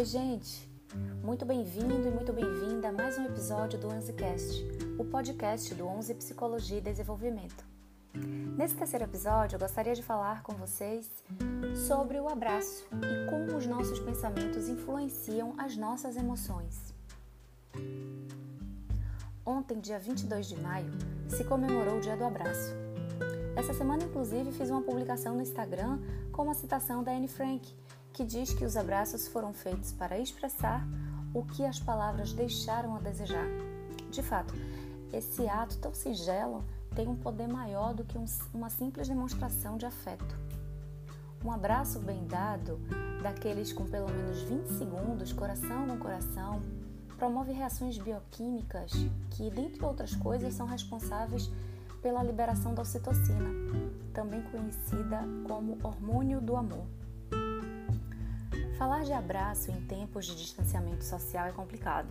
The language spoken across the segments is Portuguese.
Oi, gente! Muito bem-vindo e muito bem-vinda a mais um episódio do OnzeCast, o podcast do Onze Psicologia e Desenvolvimento. Nesse terceiro episódio, eu gostaria de falar com vocês sobre o abraço e como os nossos pensamentos influenciam as nossas emoções. Ontem, dia 22 de maio, se comemorou o Dia do Abraço. Essa semana, inclusive, fiz uma publicação no Instagram com uma citação da Anne Frank, que diz que os abraços foram feitos para expressar o que as palavras deixaram a desejar. De fato, esse ato tão singelo tem um poder maior do que um, uma simples demonstração de afeto. Um abraço bem dado, daqueles com pelo menos 20 segundos, coração no coração, promove reações bioquímicas que, dentre outras coisas, são responsáveis pela liberação da ocitocina, também conhecida como hormônio do amor. Falar de abraço em tempos de distanciamento social é complicado,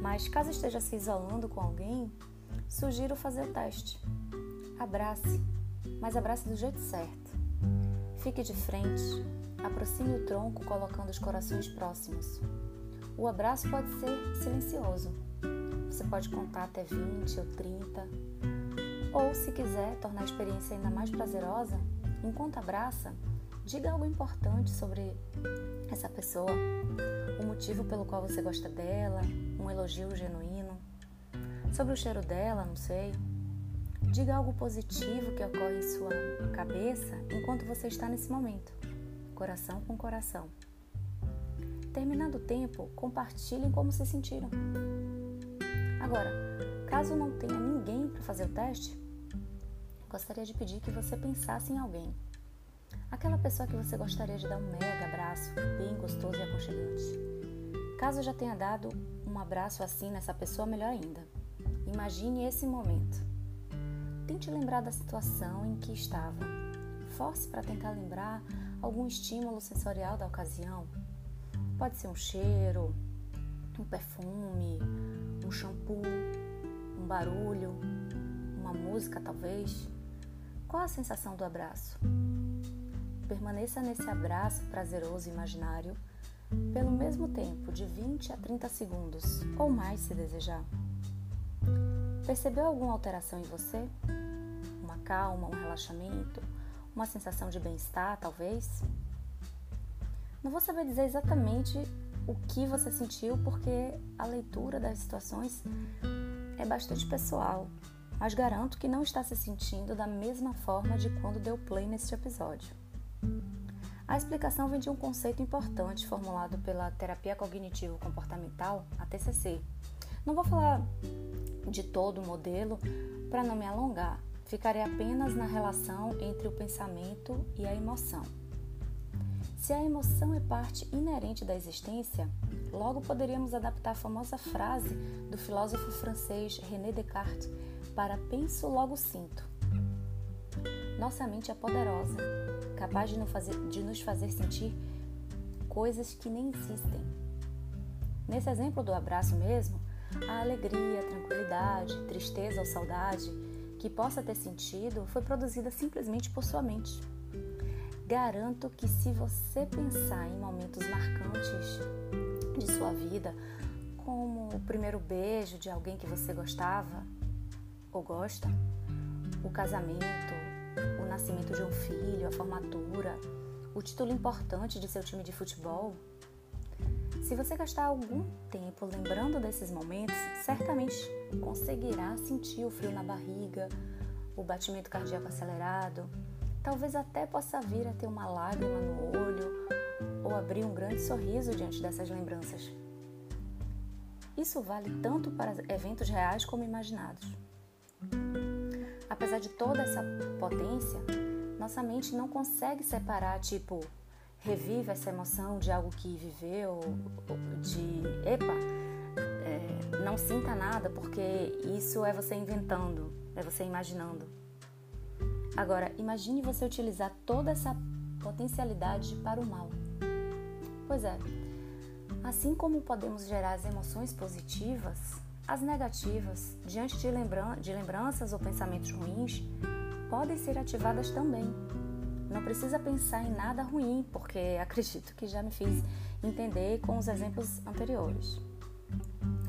mas caso esteja se isolando com alguém, sugiro fazer o teste. Abrace, mas abrace do jeito certo. Fique de frente, aproxime o tronco colocando os corações próximos. O abraço pode ser silencioso. Você pode contar até 20 ou 30. Ou, se quiser tornar a experiência ainda mais prazerosa, enquanto abraça, diga algo importante sobre essa pessoa, o motivo pelo qual você gosta dela, um elogio genuíno, sobre o cheiro dela, não sei. Diga algo positivo que ocorre em sua cabeça enquanto você está nesse momento, coração com coração. Terminado o tempo, compartilhem como se sentiram. Agora, caso não tenha ninguém para fazer o teste, gostaria de pedir que você pensasse em alguém Aquela pessoa que você gostaria de dar um mega abraço, bem gostoso e aconchegante. Caso já tenha dado um abraço assim nessa pessoa, melhor ainda. Imagine esse momento. Tente lembrar da situação em que estava. Force para tentar lembrar algum estímulo sensorial da ocasião. Pode ser um cheiro, um perfume, um shampoo, um barulho, uma música talvez. Qual a sensação do abraço? Permaneça nesse abraço prazeroso imaginário pelo mesmo tempo de 20 a 30 segundos ou mais se desejar. Percebeu alguma alteração em você? Uma calma, um relaxamento, uma sensação de bem-estar, talvez? Não vou saber dizer exatamente o que você sentiu porque a leitura das situações é bastante pessoal, mas garanto que não está se sentindo da mesma forma de quando deu play neste episódio. A explicação vem de um conceito importante formulado pela terapia cognitivo-comportamental, a TCC. Não vou falar de todo o modelo para não me alongar, ficarei apenas na relação entre o pensamento e a emoção. Se a emoção é parte inerente da existência, logo poderíamos adaptar a famosa frase do filósofo francês René Descartes para penso logo sinto. Nossa mente é poderosa capaz de, fazer, de nos fazer sentir coisas que nem existem. Nesse exemplo do abraço mesmo, a alegria, a tranquilidade, tristeza ou saudade que possa ter sentido foi produzida simplesmente por sua mente. Garanto que se você pensar em momentos marcantes de sua vida, como o primeiro beijo de alguém que você gostava ou gosta, o casamento, nascimento de um filho, a formatura, o título importante de seu time de futebol. Se você gastar algum tempo lembrando desses momentos, certamente conseguirá sentir o frio na barriga, o batimento cardíaco acelerado, talvez até possa vir a ter uma lágrima no olho ou abrir um grande sorriso diante dessas lembranças. Isso vale tanto para eventos reais como imaginados. Apesar de toda essa potência, nossa mente não consegue separar, tipo, revive essa emoção de algo que viveu, de epa, é, não sinta nada, porque isso é você inventando, é você imaginando. Agora, imagine você utilizar toda essa potencialidade para o mal. Pois é, assim como podemos gerar as emoções positivas, as negativas, diante de, lembran de lembranças ou pensamentos ruins, podem ser ativadas também. Não precisa pensar em nada ruim, porque acredito que já me fiz entender com os exemplos anteriores.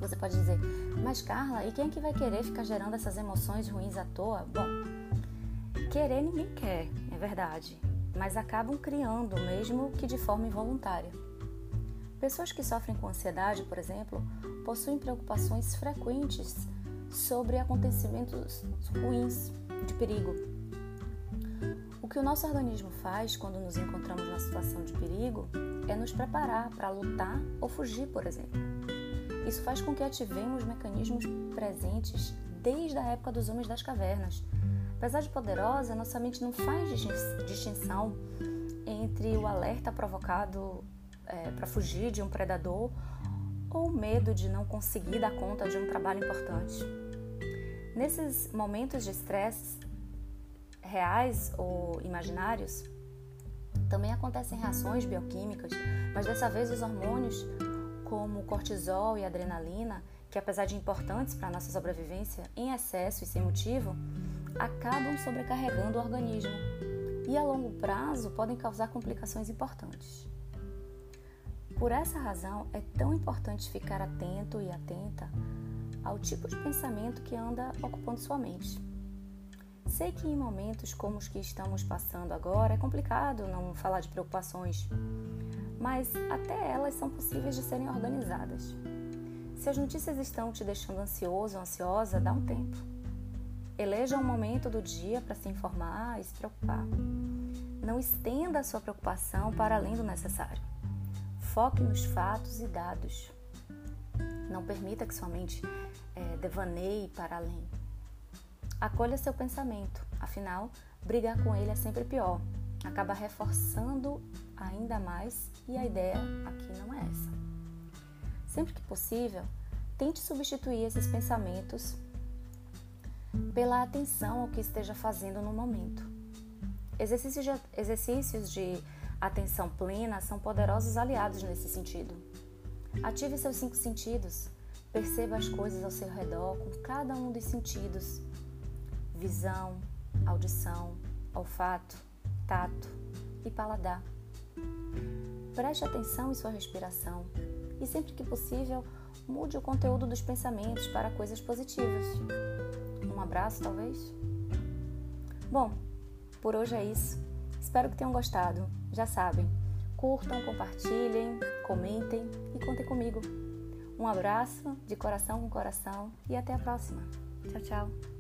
Você pode dizer, mas Carla, e quem é que vai querer ficar gerando essas emoções ruins à toa? Bom, querer ninguém quer, é verdade, mas acabam criando, mesmo que de forma involuntária. Pessoas que sofrem com ansiedade, por exemplo, possuem preocupações frequentes sobre acontecimentos ruins, de perigo. O que o nosso organismo faz quando nos encontramos numa situação de perigo é nos preparar para lutar ou fugir, por exemplo. Isso faz com que ativemos mecanismos presentes desde a época dos homens das cavernas. Apesar de poderosa, nossa mente não faz distinção entre o alerta provocado é, para fugir de um predador ou medo de não conseguir dar conta de um trabalho importante. Nesses momentos de estresse, reais ou imaginários, também acontecem reações bioquímicas, mas dessa vez os hormônios, como cortisol e adrenalina, que apesar de importantes para a nossa sobrevivência, em excesso e sem motivo, acabam sobrecarregando o organismo e a longo prazo podem causar complicações importantes. Por essa razão, é tão importante ficar atento e atenta ao tipo de pensamento que anda ocupando sua mente. Sei que em momentos como os que estamos passando agora é complicado não falar de preocupações, mas até elas são possíveis de serem organizadas. Se as notícias estão te deixando ansioso ou ansiosa, dá um tempo. Eleja um momento do dia para se informar e se preocupar. Não estenda a sua preocupação para além do necessário. Foque nos fatos e dados. Não permita que sua mente é, devaneie para além. Acolha seu pensamento, afinal, brigar com ele é sempre pior. Acaba reforçando ainda mais e a ideia aqui não é essa. Sempre que possível, tente substituir esses pensamentos pela atenção ao que esteja fazendo no momento. Exercícios de, exercícios de atenção plena são poderosos aliados nesse sentido. Ative seus cinco sentidos, perceba as coisas ao seu redor com cada um dos sentidos visão, audição, olfato, tato e paladar. Preste atenção em sua respiração e, sempre que possível, mude o conteúdo dos pensamentos para coisas positivas. Um abraço, talvez? Bom, por hoje é isso. Espero que tenham gostado. Já sabem, curtam, compartilhem, comentem e contem comigo. Um abraço de coração com coração e até a próxima. Tchau, tchau.